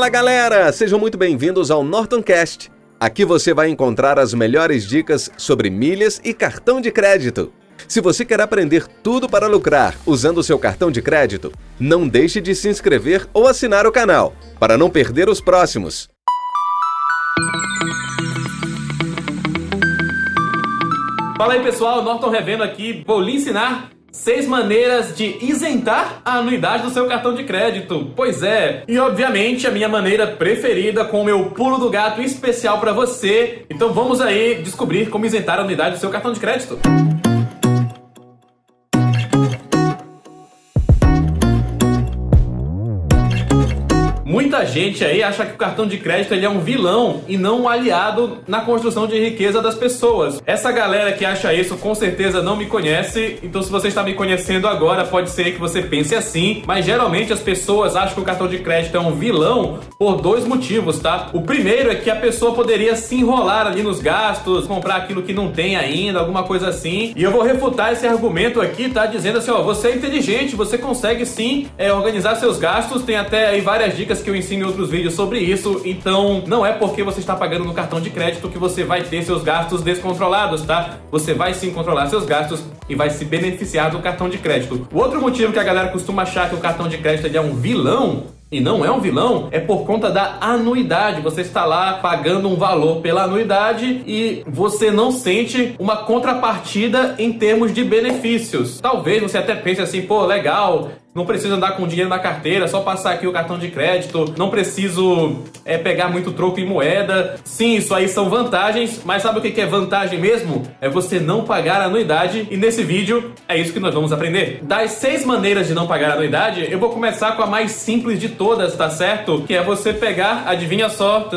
Fala galera, sejam muito bem-vindos ao NortonCast. Aqui você vai encontrar as melhores dicas sobre milhas e cartão de crédito. Se você quer aprender tudo para lucrar usando seu cartão de crédito, não deixe de se inscrever ou assinar o canal para não perder os próximos. Fala aí pessoal, Norton Revendo aqui. Vou lhe ensinar Seis maneiras de isentar a anuidade do seu cartão de crédito. Pois é, e obviamente a minha maneira preferida com o meu pulo do gato especial para você. Então vamos aí descobrir como isentar a anuidade do seu cartão de crédito. Muita gente aí acha que o cartão de crédito ele é um vilão e não um aliado na construção de riqueza das pessoas. Essa galera que acha isso com certeza não me conhece, então se você está me conhecendo agora, pode ser que você pense assim, mas geralmente as pessoas acham que o cartão de crédito é um vilão por dois motivos, tá? O primeiro é que a pessoa poderia se enrolar ali nos gastos, comprar aquilo que não tem ainda, alguma coisa assim. E eu vou refutar esse argumento aqui, tá? Dizendo assim, ó, você é inteligente, você consegue sim é, organizar seus gastos, tem até aí várias dicas que eu ensino em outros vídeos sobre isso, então não é porque você está pagando no cartão de crédito que você vai ter seus gastos descontrolados, tá? Você vai sim controlar seus gastos e vai se beneficiar do cartão de crédito. O outro motivo que a galera costuma achar que o cartão de crédito é um vilão e não é um vilão, é por conta da anuidade. Você está lá pagando um valor pela anuidade e você não sente uma contrapartida em termos de benefícios. Talvez você até pense assim, pô, legal, não preciso andar com dinheiro na carteira, só passar aqui o cartão de crédito. Não preciso é, pegar muito troco em moeda. Sim, isso aí são vantagens, mas sabe o que é vantagem mesmo? É você não pagar a anuidade. E nesse vídeo é isso que nós vamos aprender. Das seis maneiras de não pagar a anuidade, eu vou começar com a mais simples de todas, tá certo? Que é você pegar, adivinha só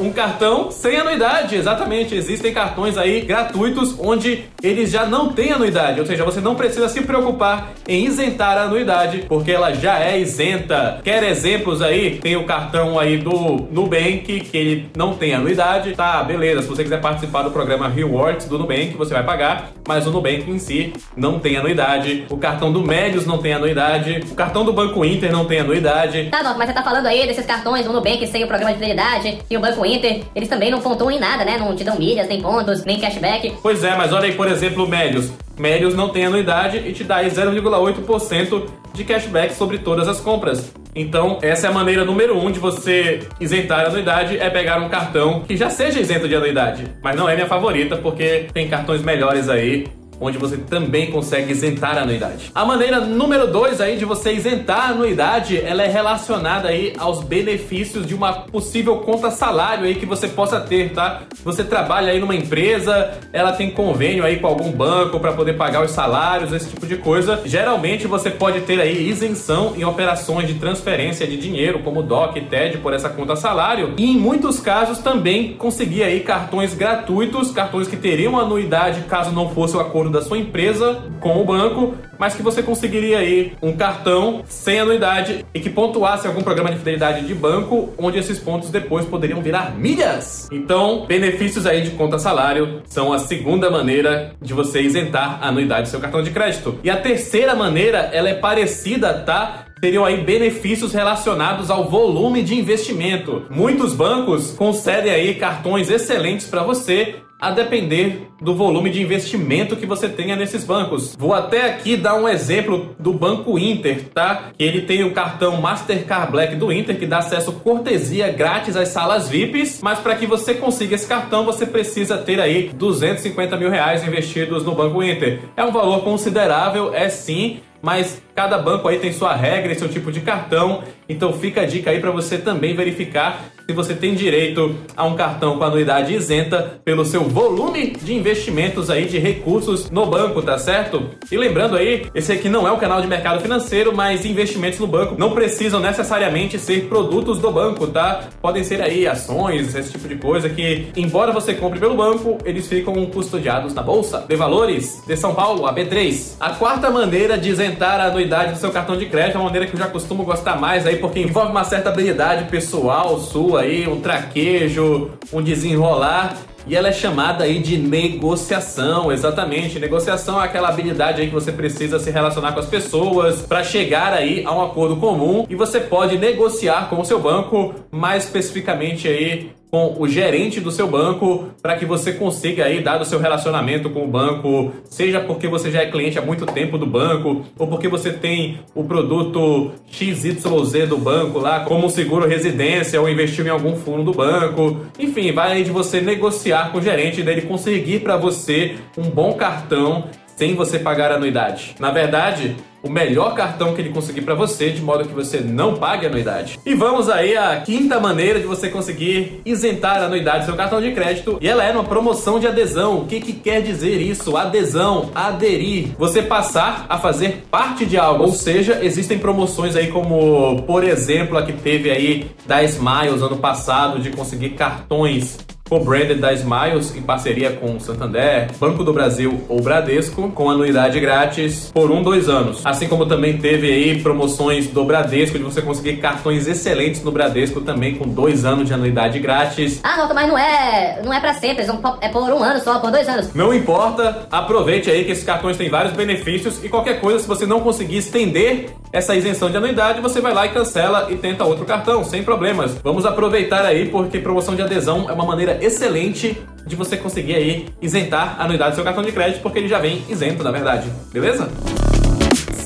um cartão sem anuidade, exatamente. Existem cartões aí gratuitos onde eles já não têm anuidade, ou seja, você não precisa se preocupar em isentar a anuidade, porque ela já é isenta. Quer exemplos aí? Tem o cartão aí do Nubank, que ele não tem anuidade. Tá, beleza. Se você quiser participar do programa Rewards do Nubank, você vai pagar, mas o Nubank em si não tem anuidade. O cartão do Médios não tem anuidade. O cartão do Banco Inter não tem anuidade. Tá, Doc, mas você tá falando aí desses cartões, o Nubank sem o programa de fidelidade e o Banco Inter, eles também não pontuam em nada, né? Não te dão milhas, nem pontos, nem cashback. Pois é, mas olha aí, por exemplo, o Médios. Médios não tem anuidade e te dá aí 0,8% de cashback sobre todas as compras. Então, essa é a maneira número um de você isentar a anuidade, é pegar um cartão que já seja isento de anuidade. Mas não é minha favorita, porque tem cartões melhores aí onde você também consegue isentar a anuidade. A maneira número 2 aí de você isentar a anuidade, ela é relacionada aí aos benefícios de uma possível conta salário aí que você possa ter, tá? Você trabalha aí numa empresa, ela tem convênio aí com algum banco para poder pagar os salários, esse tipo de coisa. Geralmente você pode ter aí isenção em operações de transferência de dinheiro, como DOC TED por essa conta salário, e em muitos casos também conseguir aí cartões gratuitos, cartões que teriam anuidade caso não fosse o acordo da sua empresa com o banco, mas que você conseguiria aí um cartão sem anuidade e que pontuasse algum programa de fidelidade de banco, onde esses pontos depois poderiam virar milhas. Então, benefícios aí de conta salário são a segunda maneira de você isentar a anuidade do seu cartão de crédito. E a terceira maneira, ela é parecida, tá? teriam aí benefícios relacionados ao volume de investimento. Muitos bancos concedem aí cartões excelentes para você a depender do volume de investimento que você tenha nesses bancos. Vou até aqui dar um exemplo do Banco Inter, tá? Que ele tem o cartão Mastercard Black do Inter que dá acesso cortesia grátis às salas VIPs, mas para que você consiga esse cartão você precisa ter aí 250 mil reais investidos no Banco Inter. É um valor considerável, é sim, mas cada banco aí tem sua regra e seu tipo de cartão, então fica a dica aí para você também verificar se você tem direito a um cartão com anuidade isenta pelo seu volume de investimentos aí de recursos no banco, tá certo? E lembrando aí, esse aqui não é o canal de mercado financeiro, mas investimentos no banco não precisam necessariamente ser produtos do banco, tá? Podem ser aí ações, esse tipo de coisa que, embora você compre pelo banco, eles ficam custodiados na bolsa de valores de São Paulo, a B3. A quarta maneira de isentar a anuidade do seu cartão de crédito é uma maneira que eu já costumo gostar mais aí, porque envolve uma certa habilidade pessoal sua aí, um traquejo, um desenrolar. e ela é chamada aí de negociação, exatamente. Negociação é aquela habilidade aí que você precisa se relacionar com as pessoas para chegar aí a um acordo comum e você pode negociar com o seu banco, mais especificamente aí com o gerente do seu banco para que você consiga aí dar o seu relacionamento com o banco, seja porque você já é cliente há muito tempo do banco ou porque você tem o produto XYZ do banco lá, como um seguro residência ou investiu em algum fundo do banco. Enfim, vai aí de você negociar com o gerente dele conseguir para você um bom cartão sem você pagar anuidade. Na verdade, o melhor cartão que ele conseguir para você, de modo que você não pague anuidade. E vamos aí à quinta maneira de você conseguir isentar a anuidade do seu cartão de crédito, e ela é uma promoção de adesão. O que, que quer dizer isso? Adesão, aderir, você passar a fazer parte de algo. Ou seja, existem promoções aí como, por exemplo, a que teve aí da Smiles ano passado de conseguir cartões co-branded da Smiles em parceria com o Santander, Banco do Brasil ou Bradesco, com anuidade grátis por um, dois anos. Assim como também teve aí promoções do Bradesco de você conseguir cartões excelentes no Bradesco também com dois anos de anuidade grátis. Ah, não, mas não é, não é para sempre, é por um ano só, por dois anos. Não importa, aproveite aí que esses cartões têm vários benefícios e qualquer coisa, se você não conseguir estender essa isenção de anuidade, você vai lá e cancela e tenta outro cartão, sem problemas. Vamos aproveitar aí porque promoção de adesão é uma maneira excelente de você conseguir aí isentar a anuidade do seu cartão de crédito, porque ele já vem isento, na verdade. Beleza?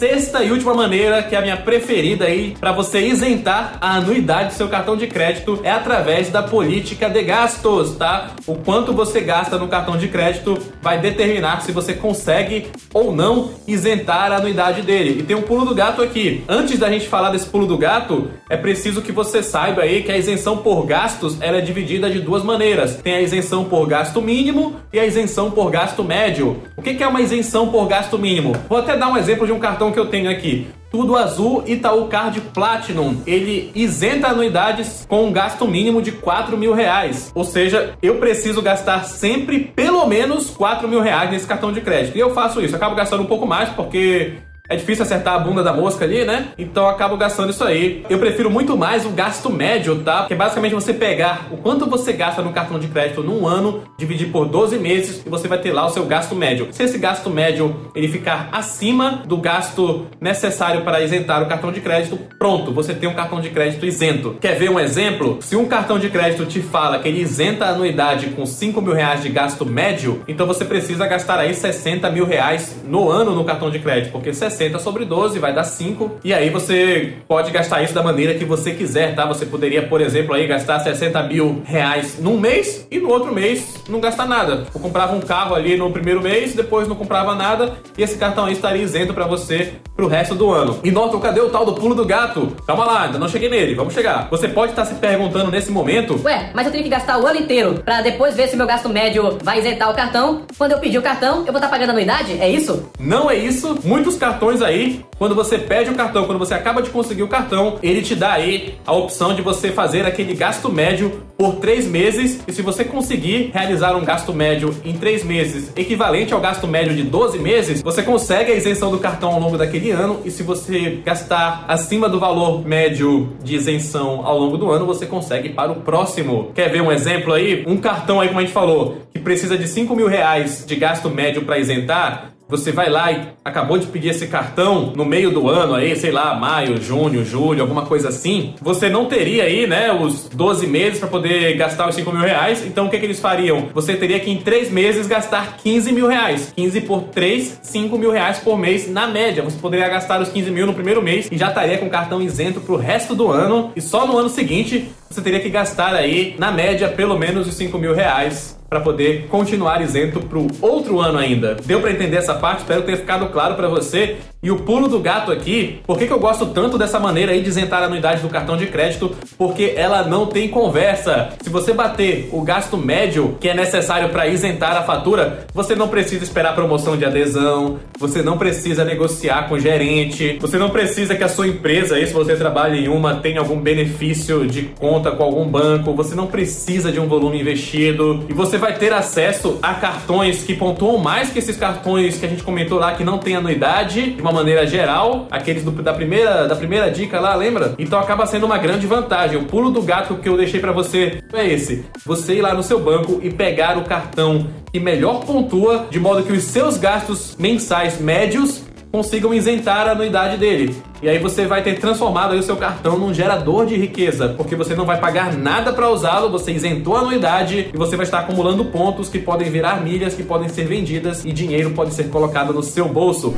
Sexta e última maneira, que é a minha preferida aí, para você isentar a anuidade do seu cartão de crédito é através da política de gastos, tá? O quanto você gasta no cartão de crédito vai determinar se você consegue ou não isentar a anuidade dele. E tem um pulo do gato aqui. Antes da gente falar desse pulo do gato, é preciso que você saiba aí que a isenção por gastos ela é dividida de duas maneiras. Tem a isenção por gasto mínimo e a isenção por gasto médio. O que é uma isenção por gasto mínimo? Vou até dar um exemplo de um cartão que eu tenho aqui. Tudo Azul Itaú Card Platinum. Ele isenta anuidades com um gasto mínimo de 4 mil reais. Ou seja, eu preciso gastar sempre pelo menos 4 mil reais nesse cartão de crédito. E eu faço isso. Acabo gastando um pouco mais porque é difícil acertar a bunda da mosca ali, né? Então eu acabo gastando isso aí. Eu prefiro muito mais o gasto médio, tá? Porque basicamente você pegar o quanto você gasta no cartão de crédito num ano, dividir por 12 meses e você vai ter lá o seu gasto médio. Se esse gasto médio ele ficar acima do gasto necessário para isentar o cartão de crédito, pronto, você tem um cartão de crédito isento. Quer ver um exemplo? Se um cartão de crédito te fala que ele isenta a anuidade com 5 mil reais de gasto médio, então você precisa gastar aí 60 mil reais no ano no cartão de crédito, porque 60 60 sobre 12 vai dar 5. E aí você pode gastar isso da maneira que você quiser, tá? Você poderia, por exemplo, aí gastar 60 mil reais num mês e no outro mês não gastar nada. Eu comprava um carro ali no primeiro mês, depois não comprava nada e esse cartão aí estaria isento para você pro resto do ano. E Norton, cadê o tal do pulo do gato? Calma lá, ainda não cheguei nele, vamos chegar. Você pode estar se perguntando nesse momento: Ué, mas eu tenho que gastar o ano inteiro para depois ver se meu gasto médio vai isentar o cartão. Quando eu pedir o cartão, eu vou estar pagando anuidade? É isso? Não é isso. Muitos cartões aí, quando você pede o cartão, quando você acaba de conseguir o cartão, ele te dá aí a opção de você fazer aquele gasto médio por três meses. E se você conseguir realizar um gasto médio em três meses equivalente ao gasto médio de 12 meses, você consegue a isenção do cartão ao longo daquele ano. E se você gastar acima do valor médio de isenção ao longo do ano, você consegue para o próximo. Quer ver um exemplo aí? Um cartão aí, como a gente falou, que precisa de 5 mil reais de gasto médio para isentar, você vai lá e acabou de pedir esse cartão no meio do ano aí, sei lá, maio, junho, julho, alguma coisa assim, você não teria aí, né, os 12 meses para poder gastar os 5 mil reais. Então o que, que eles fariam? Você teria que em 3 meses gastar 15 mil reais. 15 por 3, 5 mil reais por mês na média. Você poderia gastar os 15 mil no primeiro mês e já estaria com cartão isento pro resto do ano. E só no ano seguinte você teria que gastar aí, na média, pelo menos os 5 mil reais para poder continuar isento para o outro ano ainda. Deu para entender essa parte? Espero tenha ficado claro para você. E o pulo do gato aqui, por que, que eu gosto tanto dessa maneira aí de isentar a anuidade do cartão de crédito? Porque ela não tem conversa. Se você bater o gasto médio que é necessário para isentar a fatura, você não precisa esperar promoção de adesão, você não precisa negociar com o gerente, você não precisa que a sua empresa, aí, se você trabalha em uma, tenha algum benefício de conta com algum banco, você não precisa de um volume investido e você vai ter acesso a cartões que pontuam mais que esses cartões que a gente comentou lá que não tem anuidade, de uma maneira geral, aqueles do, da, primeira, da primeira dica lá, lembra? Então acaba sendo uma grande vantagem. O pulo do gato que eu deixei para você é esse: você ir lá no seu banco e pegar o cartão que melhor pontua, de modo que os seus gastos mensais médios consigam isentar a anuidade dele. E aí você vai ter transformado o seu cartão num gerador de riqueza, porque você não vai pagar nada para usá-lo, você isentou a anuidade e você vai estar acumulando pontos que podem virar milhas, que podem ser vendidas e dinheiro pode ser colocado no seu bolso.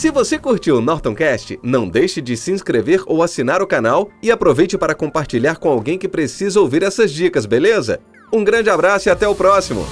Se você curtiu o NortonCast, não deixe de se inscrever ou assinar o canal e aproveite para compartilhar com alguém que precisa ouvir essas dicas, beleza? Um grande abraço e até o próximo!